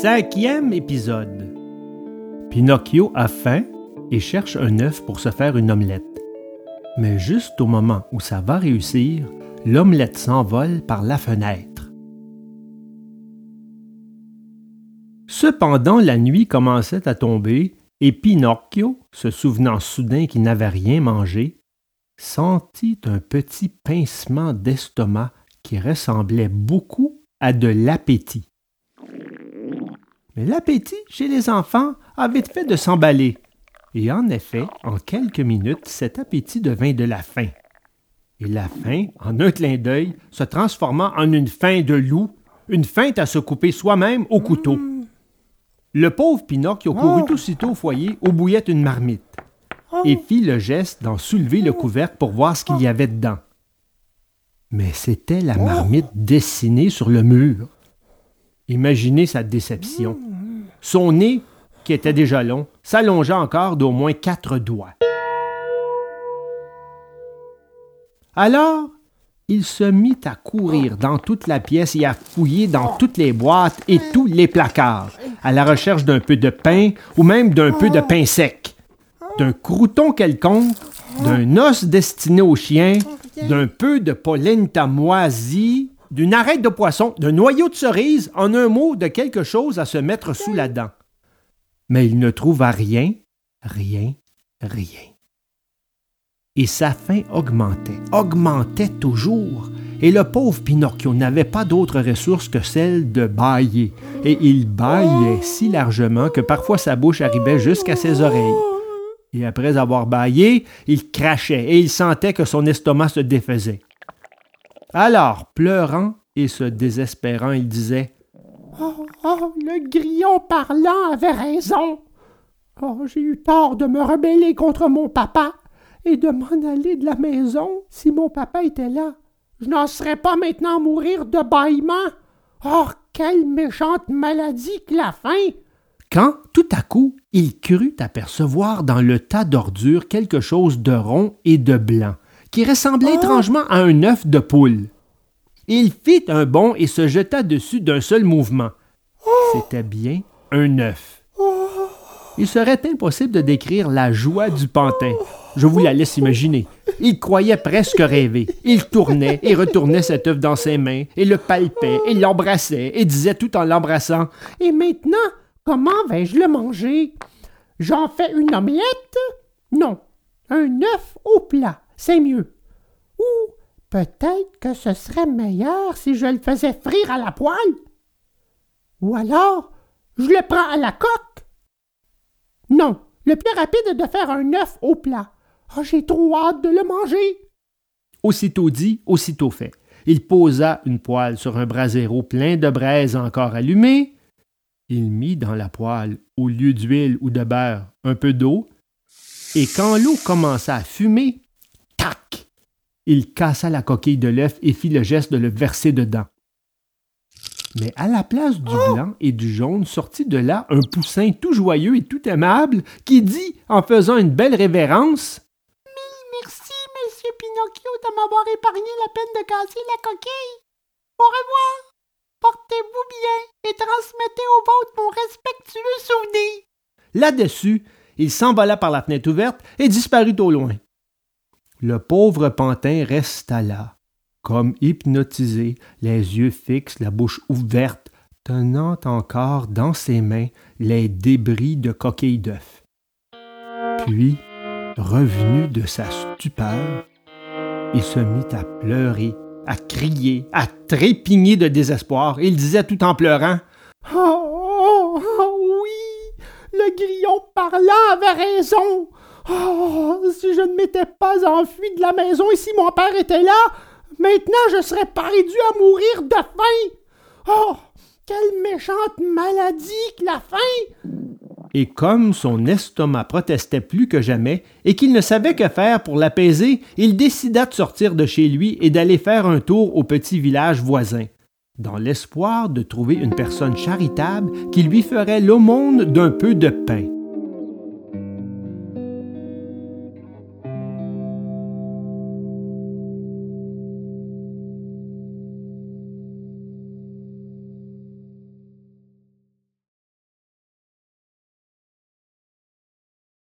Cinquième épisode. Pinocchio a faim et cherche un œuf pour se faire une omelette. Mais juste au moment où ça va réussir, l'omelette s'envole par la fenêtre. Cependant, la nuit commençait à tomber et Pinocchio, se souvenant soudain qu'il n'avait rien mangé, sentit un petit pincement d'estomac qui ressemblait beaucoup à de l'appétit. Mais l'appétit chez les enfants a vite fait de s'emballer. Et en effet, en quelques minutes, cet appétit devint de la faim. Et la faim, en un clin d'œil, se transforma en une faim de loup, une faim à se couper soi-même au couteau. Le pauvre Pinocchio courut aussitôt au foyer où bouillait une marmite et fit le geste d'en soulever le couvercle pour voir ce qu'il y avait dedans. Mais c'était la marmite dessinée sur le mur. Imaginez sa déception. Son nez, qui était déjà long, s'allongea encore d'au moins quatre doigts. Alors, il se mit à courir dans toute la pièce et à fouiller dans toutes les boîtes et tous les placards, à la recherche d'un peu de pain ou même d'un peu de pain sec, d'un crouton quelconque, d'un os destiné aux chiens, d'un peu de polenta moisie, d'une arête de poisson, d'un noyau de cerise, en un mot, de quelque chose à se mettre sous la dent. Mais il ne trouva rien, rien, rien. Et sa faim augmentait, augmentait toujours, et le pauvre Pinocchio n'avait pas d'autre ressource que celle de bailler, et il baillait si largement que parfois sa bouche arrivait jusqu'à ses oreilles. Et après avoir baillé, il crachait, et il sentait que son estomac se défaisait. Alors, pleurant et se désespérant, il disait Oh, oh, le grillon parlant avait raison. Oh, j'ai eu tort de me rebeller contre mon papa et de m'en aller de la maison si mon papa était là. Je n'en serais pas maintenant mourir de bâillement. Oh, quelle méchante maladie que la faim! Quand, tout à coup, il crut apercevoir dans le tas d'ordures quelque chose de rond et de blanc, qui ressemblait étrangement à un œuf de poule. Il fit un bond et se jeta dessus d'un seul mouvement. C'était bien un œuf. Il serait impossible de décrire la joie du pantin. Je vous la laisse imaginer. Il croyait presque rêver. Il tournait et retournait cet œuf dans ses mains, et le palpait, et l'embrassait, et disait tout en l'embrassant Et maintenant, comment vais-je le manger? J'en fais une omelette? Non, un œuf au plat, c'est mieux. Ou peut-être que ce serait meilleur si je le faisais frire à la poêle. Ou alors, je le prends à la coque. Non, le plus rapide est de faire un œuf au plat. Oh, j'ai trop hâte de le manger. Aussitôt dit, aussitôt fait. Il posa une poêle sur un brasero plein de braise encore allumée. Il mit dans la poêle, au lieu d'huile ou de beurre, un peu d'eau. Et quand l'eau commença à fumer! Il cassa la coquille de l'œuf et fit le geste de le verser dedans. Mais à la place du blanc et du jaune sortit de là un poussin tout joyeux et tout aimable qui dit, en faisant une belle révérence Merci, monsieur Pinocchio, de m'avoir épargné la peine de casser la coquille. Au revoir. Portez-vous bien et transmettez au vôtre mon respectueux souvenir. Là-dessus, il s'envola par la fenêtre ouverte et disparut au loin. Le pauvre pantin resta là, comme hypnotisé, les yeux fixes, la bouche ouverte, tenant encore dans ses mains les débris de coquilles d'œufs. Puis, revenu de sa stupeur, il se mit à pleurer, à crier, à trépigner de désespoir. Il disait tout en pleurant Oh, oh, oh, oui, le grillon parlant avait raison. Oh, si je ne m'étais pas enfui de la maison et si mon père était là, maintenant je serais pas réduit à mourir de faim. Oh, quelle méchante maladie que la faim. Et comme son estomac protestait plus que jamais et qu'il ne savait que faire pour l'apaiser, il décida de sortir de chez lui et d'aller faire un tour au petit village voisin, dans l'espoir de trouver une personne charitable qui lui ferait l'aumône d'un peu de pain.